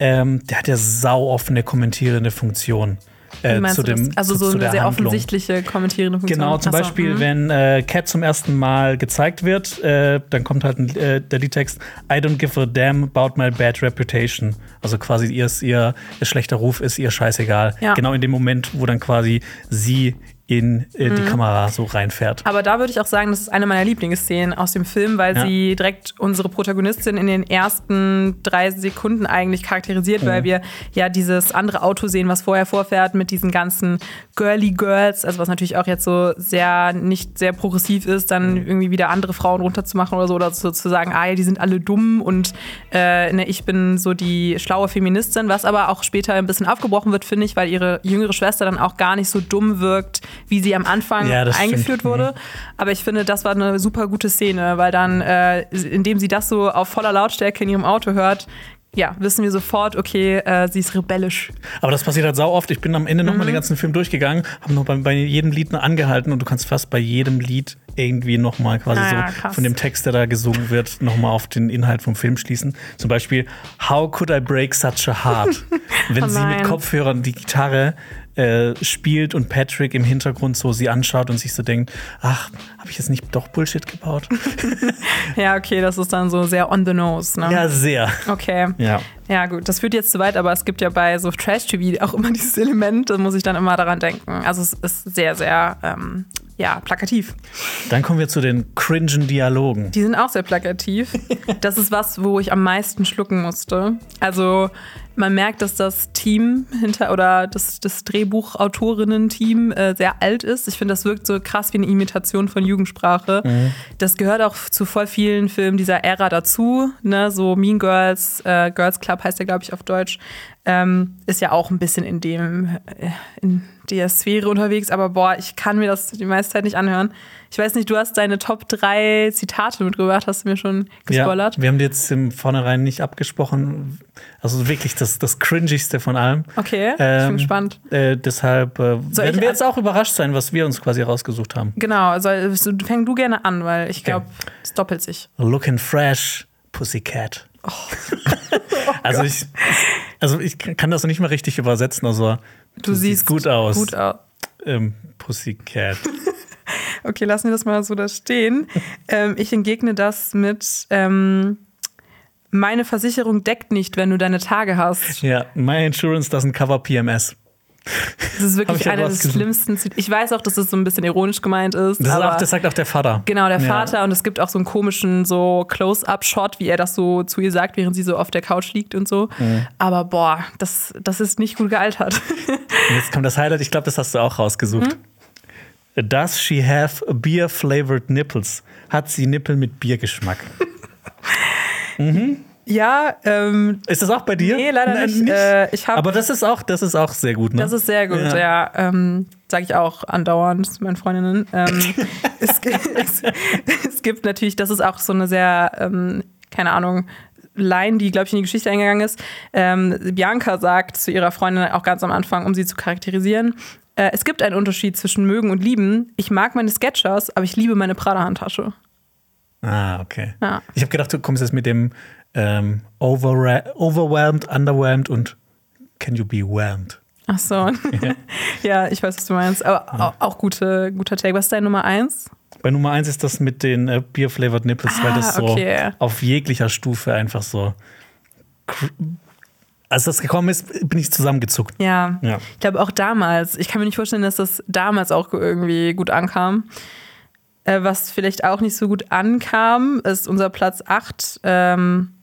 Ähm, der hat ja sau offene kommentierende Funktion. Äh, zu dem? Also zu, so zu eine sehr Handlung. offensichtliche kommentierende Funktion. Genau, zum Ach so, Beispiel, mhm. wenn äh, Cat zum ersten Mal gezeigt wird, äh, dann kommt halt ein, äh, der Liedtext I don't give a damn about my bad reputation. Also quasi ihr, ist ihr, ihr schlechter Ruf ist ihr scheißegal. Ja. Genau in dem Moment, wo dann quasi sie in äh, Mhm. die Kamera so reinfährt. Aber da würde ich auch sagen, das ist eine meiner Lieblingsszenen aus dem Film, weil Ja. sie direkt unsere Protagonistin in den ersten drei Sekunden eigentlich charakterisiert, Mhm. weil wir ja dieses andere Auto sehen, was vorher vorfährt mit diesen ganzen Girly Girls, also was natürlich auch jetzt so sehr nicht sehr progressiv ist, dann Mhm. irgendwie wieder andere Frauen runterzumachen oder so oder so zu sagen, ah ja, die sind alle dumm und äh, ne, ich bin so die schlaue Feministin, was aber auch später ein bisschen aufgebrochen wird, finde ich, weil ihre jüngere Schwester dann auch gar nicht so dumm wirkt, wie sie am Anfang Ja, stimmt. eingeführt wurde. Aber ich finde, das war eine super gute Szene, weil dann, äh, indem sie das so auf voller Lautstärke in ihrem Auto hört, ja, wissen wir sofort, okay, äh, sie ist rebellisch. Aber das passiert halt sau oft. Ich bin am Ende Mhm. nochmal den ganzen Film durchgegangen, habe noch bei, bei jedem Lied angehalten und du kannst fast bei jedem Lied irgendwie nochmal quasi Ah ja, so krass. von dem Text, der da gesungen wird, nochmal auf den Inhalt vom Film schließen. Zum Beispiel, How could I break such a heart? Wenn Oh sie mit. Kopfhörern die Gitarre äh, spielt und Patrick im Hintergrund so sie anschaut und sich so denkt, ach, habe ich jetzt nicht doch Bullshit gebaut? Ja, okay, das ist dann so sehr on the nose, ne? ja, sehr. Okay. Ja. Ja, gut, das führt jetzt zu weit, aber es gibt ja bei so Trash-TV auch immer dieses Element, da muss ich dann immer daran denken. Also es ist sehr, sehr, ähm, ja, plakativ. Dann kommen wir zu den cringen Dialogen. Die sind auch sehr plakativ. Das ist was, wo ich am meisten schlucken musste. Also man merkt, dass das Team hinter oder das, das Drehbuchautorinnen-Team äh, sehr alt ist. Ich finde, das wirkt so krass wie eine Imitation von Jugendsprache. Das gehört auch zu voll vielen Filmen dieser Ära dazu. Ne? So Mean Girls, äh, Girls Club heißt der, glaube ich, auf Deutsch. Ähm, ist ja auch ein bisschen in dem, äh, in der Sphäre unterwegs, aber boah, ich kann mir das die meiste Zeit nicht anhören. Ich weiß nicht, du hast deine Top 3 Zitate mitgebracht, hast du mir schon gespoilert. Ja, wir haben die jetzt im Vornherein nicht abgesprochen. Also wirklich das, das Cringigste von allem. Okay, ich Ähm, bin gespannt. Äh, deshalb äh, werden ich wir jetzt auch überrascht sein, was wir uns quasi rausgesucht haben. Genau, also so, fäng du gerne an, weil ich glaube, es doppelt sich. Looking fresh, Pussycat. Oh. also, ich, also ich kann das noch nicht mal richtig übersetzen. Also Du, siehst gut aus. Gut aus. Ähm, Pussycat. Okay, lassen wir das mal so da stehen. ähm, ich entgegne das mit ähm, meine Versicherung deckt nicht, wenn du deine Tage hast. ja, my insurance doesn't cover PMS. Das ist wirklich ich ja einer des rausgesucht. schlimmsten. Ich weiß auch, dass das so ein bisschen ironisch gemeint ist. Das, auch, das sagt auch der Vater. Genau, der Ja. Vater und es gibt auch so einen komischen so Close-up-Shot, wie er das so zu ihr sagt, während sie so auf der Couch liegt und so. Mhm. Aber boah, das, das ist nicht gut gealtert. Und jetzt kommt das Highlight, ich glaube, das hast du auch rausgesucht. Hm? Does she have beer-flavored nipples? Hat sie Nippel mit Biergeschmack? ja, ähm, Ist das auch bei dir? nee, leider Nein, nicht. Äh, ich hab, Aber das ist auch, das ist auch sehr gut, ne? das ist sehr gut, ja. Ja. ähm, Sage ich auch andauernd zu meinen Freundinnen. Ähm, es, es, es gibt natürlich, das ist auch so eine sehr, ähm, keine Ahnung, Line, die, glaube ich, in die Geschichte eingegangen ist. Ähm, Bianca sagt zu ihrer Freundin auch ganz am Anfang, um sie zu charakterisieren, äh, es gibt einen Unterschied zwischen mögen und lieben. Ich mag meine Sketchers, aber ich liebe meine Prada-Handtasche. Ah, okay. Ja. Ich habe gedacht, du kommst jetzt mit dem ähm, overwhelmed, underwhelmed und can you be whelmed? Ach so. Ja, ich weiß, was du meinst. Aber au- auch gute, guter Take. Was ist dein Nummer eins? Bei Nummer eins ist das mit den äh, Beer-flavored nipples, weil Ah, das so okay. auf jeglicher Stufe einfach so. Als das gekommen ist, bin ich zusammengezuckt. Ja. Ja. Ich glaube auch damals. Ich kann mir nicht vorstellen, dass das damals auch irgendwie gut ankam. Äh, was vielleicht auch nicht so gut ankam, ist unser Platz 8. Ähm,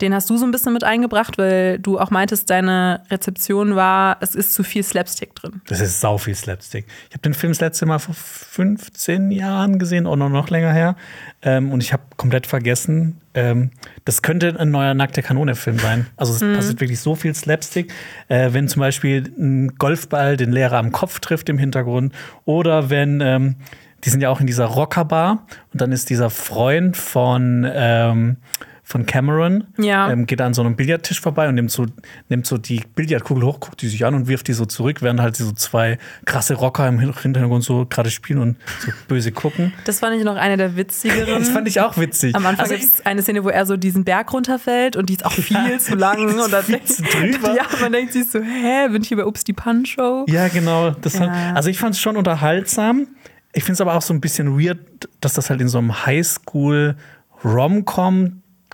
den hast du so ein bisschen mit eingebracht, weil du auch meintest, deine Rezeption war, es ist zu viel Slapstick drin. Das ist sau viel Slapstick. Ich habe den Film das letzte Mal vor 15 Jahren gesehen oder noch länger her. Ähm, und ich habe komplett vergessen, ähm, das könnte ein neuer Nackte Kanone-Film sein. Also es passiert wirklich so viel Slapstick. Äh, wenn zum Beispiel ein Golfball den Lehrer am Kopf trifft im Hintergrund. Oder wenn, ähm, die sind ja auch in dieser Rockerbar und dann ist dieser Freund von ähm, von Cameron, Ja. ähm, geht an so einem Billardtisch vorbei und nimmt so, nimmt so die Billardkugel hoch, guckt die sich an und wirft die so zurück, während halt so zwei krasse Rocker im Hin- Hintergrund so gerade spielen und so böse gucken. Das fand ich noch eine der witzigeren. Das fand ich auch witzig. Am Anfang Also gibt es eine Szene, wo er so diesen Berg runterfällt und die ist auch viel zu lang. Und dann viel zu drüber. Ja, man denkt sich so, hä, bin ich hier bei Ups die Pan-Show? Ja, genau. Ja. Hat, also ich fand es schon unterhaltsam. Ich finde es aber auch so ein bisschen weird, dass das halt in so einem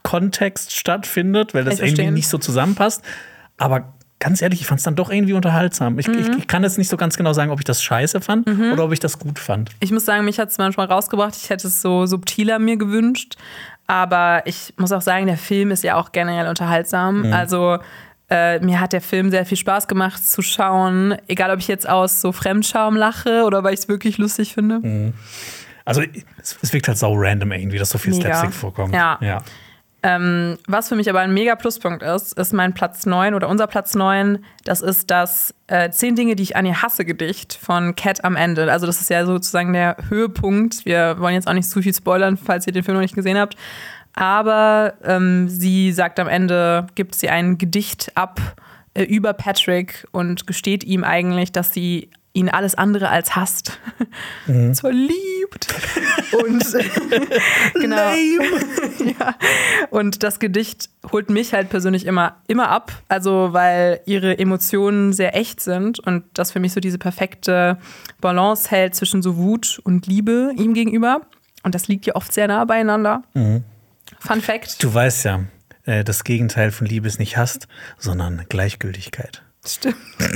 Highschool-Rom-Com-Kontext stattfindet, weil das irgendwie nicht so zusammenpasst. Aber ganz ehrlich, ich fand es dann doch irgendwie unterhaltsam. Ich, Mhm. ich, ich kann jetzt nicht so ganz genau sagen, ob ich das scheiße fand oder ob ich das gut fand. Ich muss sagen, mich hat es manchmal rausgebracht. Ich hätte es so subtiler mir gewünscht. Aber ich muss auch sagen, der Film ist ja auch generell unterhaltsam. Also äh, mir hat der Film sehr viel Spaß gemacht zu schauen. Egal, ob ich jetzt aus so Fremdschaum lache oder weil ich es wirklich lustig finde. Also es, es wirkt halt sau random irgendwie, dass so viel Mega. Slapstick vorkommt. Ja. ja. Ähm, was für mich aber ein mega Pluspunkt ist, ist mein Platz 9 oder unser Platz 9. Das ist das äh, 10 Dinge, die ich an ihr hasse Gedicht von Cat am Ende. Also das ist ja sozusagen der Höhepunkt. Wir wollen jetzt auch nicht zu viel spoilern, falls ihr den Film noch nicht gesehen habt. Aber ähm, sie sagt am Ende, gibt sie ein Gedicht ab äh, über Patrick und gesteht ihm eigentlich, dass sie ihn alles andere als hasst. Mhm. Zwar lieb. verliebt. Und genau. ja. Und das Gedicht holt mich halt persönlich immer, immer ab. Also, weil ihre Emotionen sehr echt sind und das für mich so diese perfekte Balance hält zwischen so Wut und Liebe ihm gegenüber. Und das liegt ja oft sehr nah beieinander. Mhm. Fun Fact. Du weißt ja, äh, das Gegenteil von Liebe ist nicht Hass, sondern Gleichgültigkeit. Stimmt.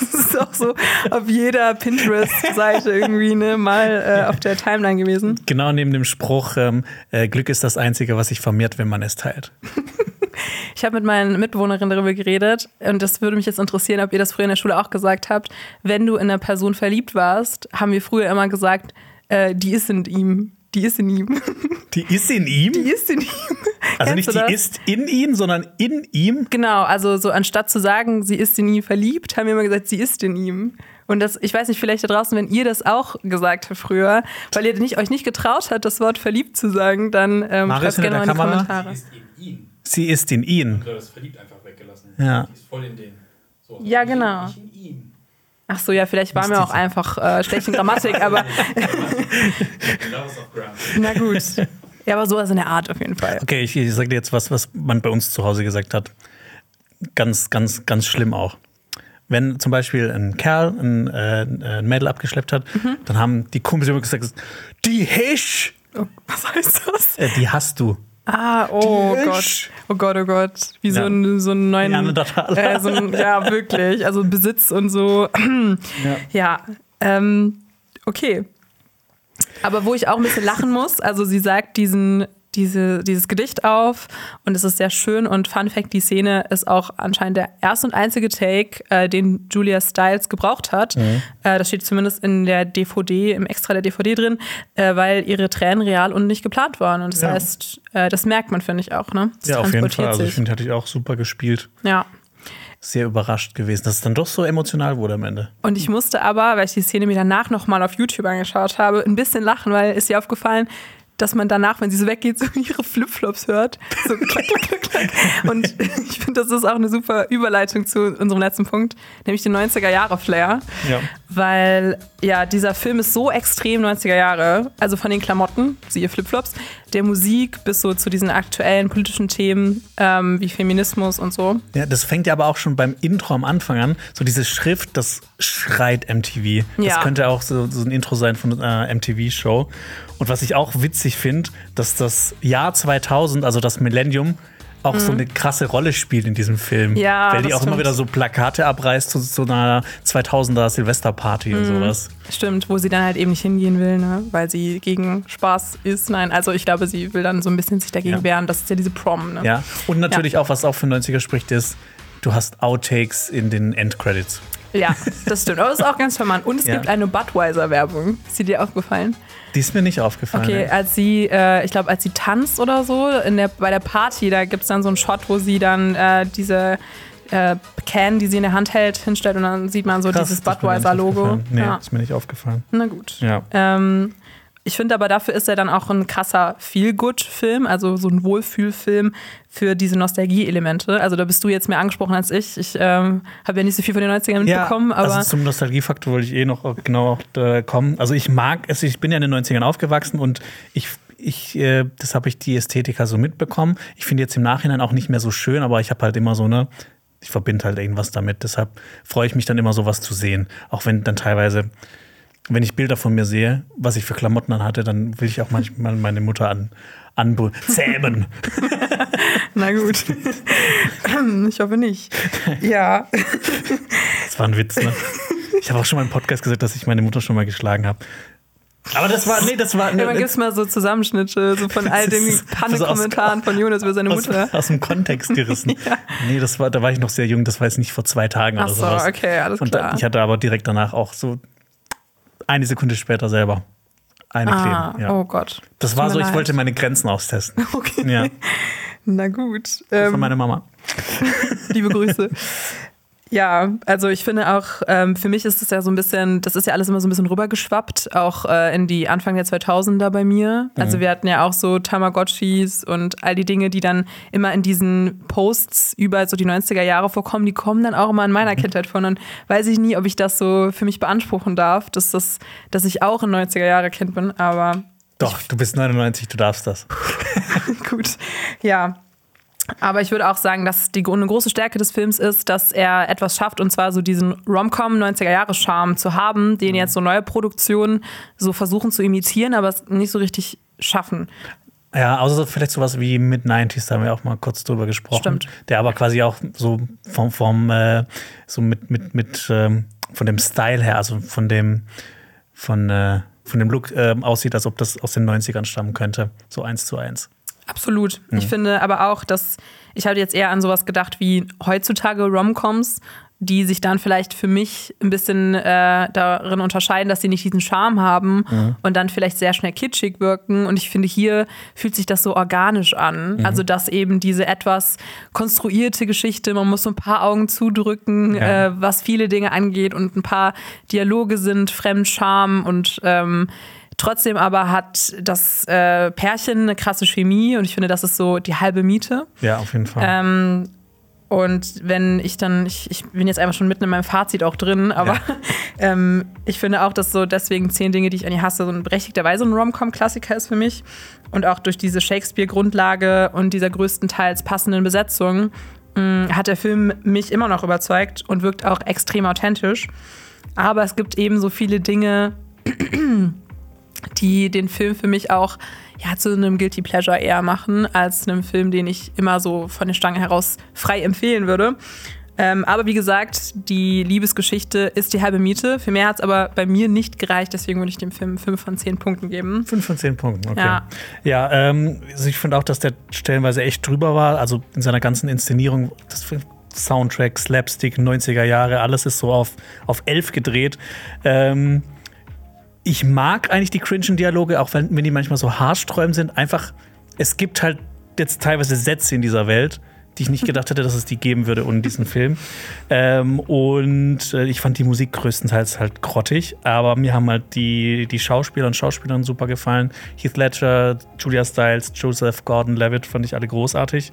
Das ist auch so auf jeder Pinterest-Seite irgendwie ne, mal äh, auf der Timeline gewesen. Genau neben dem Spruch, ähm, äh, Glück ist das Einzige, was sich vermehrt, wenn man es teilt. ich habe mit meinen Mitbewohnerinnen darüber geredet und das würde mich jetzt interessieren, ob ihr das früher in der Schule auch gesagt habt. Wenn du in eine Person verliebt warst, haben wir früher immer gesagt, äh, die ist in ihm. Die ist in ihm. Die ist in ihm? Die ist in ihm. Also Kennst nicht die ist in ihm, sondern in ihm? Genau, also so anstatt zu sagen, sie ist in ihn verliebt, haben wir immer gesagt, sie ist in ihm. Und das, ich weiß nicht, vielleicht da draußen, wenn ihr das auch gesagt habt früher, weil ihr nicht, euch nicht getraut habt, das Wort verliebt zu sagen, dann ähm, schreibt gerne mal in die Kommentare. Sie ist in ihn. Sie ist in ihn. Du hast verliebt einfach weggelassen. Ja. Die ist voll in den. So, ja, genau. In ihm. Ach so, ja, vielleicht waren wir auch einfach äh, schlecht in Grammatik, aber. Na gut. Ja, aber sowas in der Art auf jeden Fall. Okay, ich, ich sage dir jetzt was, was man bei uns zu Hause gesagt hat. Ganz, ganz, ganz schlimm auch. Wenn zum Beispiel ein Kerl ein, äh, ein Mädel abgeschleppt hat, mhm. dann haben die Kumpels immer gesagt, die Hisch. Oh, was heißt das? Äh, die hast du. Ah, oh Gott. Oh Gott, oh Gott. Wie ja. so, ein, so ein neuen. Äh, so ein, ja, wirklich. Also Besitz und so. ja. ja ähm, okay. Aber wo ich auch ein bisschen lachen muss, also sie sagt diesen diese, dieses Gedicht auf und es ist sehr schön und Fun Fact, die Szene ist auch anscheinend der erste und einzige Take, äh, den Julia Stiles gebraucht hat. Mhm. Äh, das steht zumindest in der DVD, im Extra der DVD drin, äh, weil ihre Tränen real und nicht geplant waren. Und das ja. heißt, äh, das merkt man, finde ich auch. Ne? Das ja, auf jeden Fall. Also ich finde, hatte ich auch super gespielt. Ja sehr überrascht gewesen, dass es dann doch so emotional wurde am Ende. Und ich musste aber, weil ich die Szene mir danach nochmal auf YouTube angeschaut habe, ein bisschen lachen, weil ist ihr aufgefallen, dass man danach, wenn sie so weggeht, so ihre Flipflops hört. So klack, klack, klack, klack. Und ich finde, das ist auch eine super Überleitung zu unserem letzten Punkt, nämlich den 90er-Jahre-Flair. Ja. Weil ja, dieser Film ist so extrem 90er Jahre, also von den Klamotten, siehe Flipflops, der Musik bis so zu diesen aktuellen politischen Themen ähm, wie Feminismus und so. Ja, das fängt ja aber auch schon beim Intro am Anfang an. So diese Schrift, das schreit MTV. Das ja. könnte auch so, so ein Intro sein von einer MTV-Show. Und was ich auch witzig finde, dass das Jahr 2000, also das Millennium, auch mhm. so eine krasse Rolle spielt in diesem Film. Ja, weil die auch stimmt. immer wieder so Plakate abreißt zu so einer 2000er Silvesterparty mhm. und sowas. Stimmt, wo sie dann halt eben nicht hingehen will, ne? weil sie gegen Spaß ist. Nein, also ich glaube, sie will dann so ein bisschen sich dagegen ja. wehren. Das ist ja diese Prom. Ne? Ja, und natürlich ja. auch, was auch für 90er spricht, ist, du hast Outtakes in den Endcredits. Ja, das stimmt. Aber das ist auch ganz charmant. Und es ja. gibt eine Budweiser-Werbung. Ist die dir aufgefallen? Die ist mir nicht aufgefallen. Okay, als sie, äh, ich glaube, als sie tanzt oder so, in der, bei der Party, da gibt es dann so einen Shot, wo sie dann äh, diese äh, Can, die sie in der Hand hält, hinstellt und dann sieht man so Krass, dieses Budweiser-Logo. Nee, ja. ist mir nicht aufgefallen. Na gut. Ja. Ähm, ich finde aber dafür ist er dann auch ein krasser Feel-Good-Film, also so ein Wohlfühlfilm für diese Nostalgie-Elemente. Also da bist du jetzt mehr angesprochen als ich. Ich ähm, habe ja nicht so viel von den 90ern mitbekommen. Ja, aber also zum Nostalgiefaktor wollte ich eh noch genau äh, kommen. Also ich mag, also ich bin ja in den 90ern aufgewachsen und ich ich, äh, das habe ich die Ästhetiker so mitbekommen. Ich finde jetzt im Nachhinein auch nicht mehr so schön, aber ich habe halt immer so eine, ich verbinde halt irgendwas damit. Deshalb freue ich mich dann immer, sowas zu sehen. Auch wenn dann teilweise wenn ich Bilder von mir sehe, was ich für Klamotten an hatte, dann will ich auch manchmal meine Mutter an, anzähmen. Na gut. Ich hoffe nicht. Ja. Das war ein Witz, ne? Ich habe auch schon mal im Podcast gesagt, dass ich meine Mutter schon mal geschlagen habe. Aber das war, nee, das war. Ja, man gibt mal so Zusammenschnitte so von all den Panne-Kommentaren von Jonas über seine Mutter. Aus, aus dem Kontext gerissen. ja. Nee, das war, da war ich noch sehr jung, das war jetzt nicht vor zwei Tagen Ach oder so, sowas. okay, alles klar. Und ich hatte aber direkt danach auch so eine Sekunde später selber eine ah, kleben. Ja. Oh Gott. Das, das war so, ich leid. wollte meine Grenzen austesten. Okay. Ja. Na gut. Ähm, Von meiner Mama. Liebe Grüße. Ja, also ich finde auch, ähm, für mich ist es ja so ein bisschen, das ist ja alles immer so ein bisschen rübergeschwappt, auch äh, in die Anfang der 2000er bei mir. Also wir hatten ja auch so Tamagotchis und all die Dinge, die dann immer in diesen Posts über so die 90er Jahre vorkommen, die kommen dann auch immer in meiner Kindheit von. Und weiß ich nie, ob ich das so für mich beanspruchen darf, dass, das, dass ich auch ein 90er Jahre Kind bin, aber Doch, du bist 99, du darfst das. Gut, ja. Aber ich würde auch sagen, dass die eine große Stärke des Films ist, dass er etwas schafft, und zwar so diesen Rom-Com 90er-Jahre-Charme zu haben, den jetzt so neue Produktionen so versuchen zu imitieren, aber es nicht so richtig schaffen. Ja, außer vielleicht sowas wie Mid-90s, da haben wir auch mal kurz drüber gesprochen. Stimmt. Der aber quasi auch so vom, vom äh, so mit, mit, mit ähm, von dem Style her, also von dem, von, äh, von dem Look ähm, aussieht, als ob das aus den 90ern stammen könnte. So eins zu eins. Absolut. Ich finde aber auch, dass ich habe jetzt eher an sowas gedacht wie heutzutage Romcoms, die sich dann vielleicht für mich ein bisschen äh, darin unterscheiden, dass sie nicht diesen Charme haben und dann vielleicht sehr schnell kitschig wirken. Und ich finde, hier fühlt sich das so organisch an. Also, dass eben diese etwas konstruierte Geschichte, man muss so ein paar Augen zudrücken, Ja. äh, was viele Dinge angeht und ein paar Dialoge sind Fremdscham und ähm, Trotzdem aber hat das äh, Pärchen eine krasse Chemie und ich finde, das ist so die halbe Miete. Ja, auf jeden Fall. Ähm, und wenn ich dann, ich, ich bin jetzt einfach schon mitten in meinem Fazit auch drin, aber Ja. ähm, ich finde auch, dass so deswegen zehn Dinge, die ich eigentlich hasse, so ein berechtigterweise ein Rom-Com-Klassiker ist für mich. Und auch durch diese Shakespeare-Grundlage und dieser größtenteils passenden Besetzung mh, hat der Film mich immer noch überzeugt und wirkt auch extrem authentisch. Aber es gibt eben so viele Dinge, die den Film für mich auch ja, zu einem Guilty Pleasure eher machen, als einem Film, den ich immer so von der Stange heraus frei empfehlen würde. Ähm, aber wie gesagt, die Liebesgeschichte ist die halbe Miete. Für mehr hat es aber bei mir nicht gereicht, deswegen würde ich dem Film 5 von 10 Punkten geben. Fünf von zehn Punkten, okay. Ja. Ja, ähm, also ich finde auch, dass der stellenweise echt drüber war. Also in seiner ganzen Inszenierung, das Soundtrack, Slapstick, 90er Jahre, alles ist so auf, auf elf gedreht. Ähm, ich mag eigentlich die cringen Dialoge, auch wenn, wenn die manchmal so haarsträubend sind. Einfach, es gibt halt jetzt teilweise Sätze in dieser Welt, die ich nicht gedacht hätte, dass es die geben würde ohne diesen Film. Ähm, und äh, ich fand die Musik größtenteils halt grottig, aber mir haben halt die, die Schauspieler und Schauspielerinnen super gefallen. Heath Ledger, Julia Stiles, Joseph Gordon-Levitt fand ich alle großartig.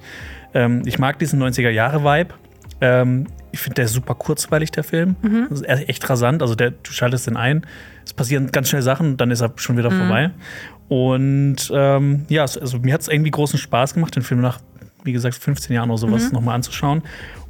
Ähm, ich mag diesen 90er-Jahre-Vibe. Ähm, ich finde der super kurzweilig, der Film. Das ist e- echt rasant. Also der, du schaltest den ein, es passieren ganz schnell Sachen, dann ist er schon wieder vorbei. Und ähm, ja, also mir hat es irgendwie großen Spaß gemacht, den Film nach, wie gesagt, 15 Jahren oder sowas nochmal anzuschauen.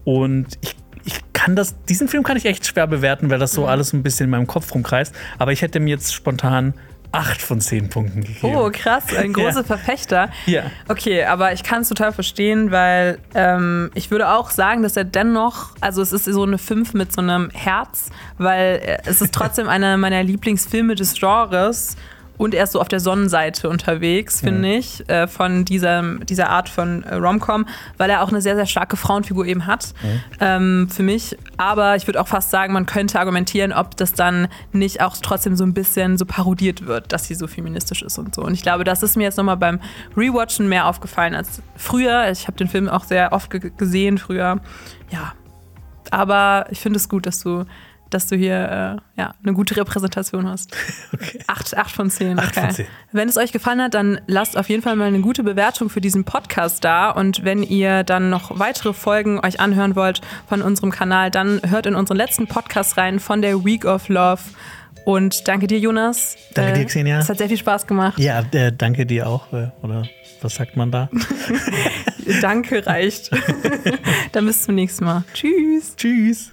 Und ich, ich kann das, diesen Film kann ich echt schwer bewerten, weil das so alles ein bisschen in meinem Kopf rumkreist. Aber ich hätte mir jetzt spontan 8 von 10 Punkten gegeben. Oh, krass, ein großer Ja. Verfechter. Ja. Okay, aber ich kann es total verstehen, weil ähm, ich würde auch sagen, dass er dennoch, also es ist so eine 5 mit so einem Herz, weil äh, es ist trotzdem einer meiner Lieblingsfilme des Genres. Und er ist so auf der Sonnenseite unterwegs, finde ich, äh, von dieser, dieser Art von äh, Rom-Com, weil er auch eine sehr, sehr starke Frauenfigur eben hat, ähm, für mich. Aber ich würde auch fast sagen, man könnte argumentieren, ob das dann nicht auch trotzdem so ein bisschen so parodiert wird, dass sie so feministisch ist und so. Und ich glaube, das ist mir jetzt nochmal beim Rewatchen mehr aufgefallen als früher. Ich habe den Film auch sehr oft ge gesehen früher. Ja, aber ich finde es gut, dass du, dass du hier äh, ja, eine gute Repräsentation hast. Okay. Acht, acht von zehn. Acht von zehn. Wenn es euch gefallen hat, dann lasst auf jeden Fall mal eine gute Bewertung für diesen Podcast da. Und wenn ihr dann noch weitere Folgen euch anhören wollt von unserem Kanal, dann hört in unseren letzten Podcast rein von der Week of Love. Und danke dir, Jonas. Danke dir, Xenia. Es hat sehr viel Spaß gemacht. Ja, äh, danke dir auch. Äh, oder was sagt man da? Danke reicht. dann bis zum nächsten Mal. Tschüss. Tschüss.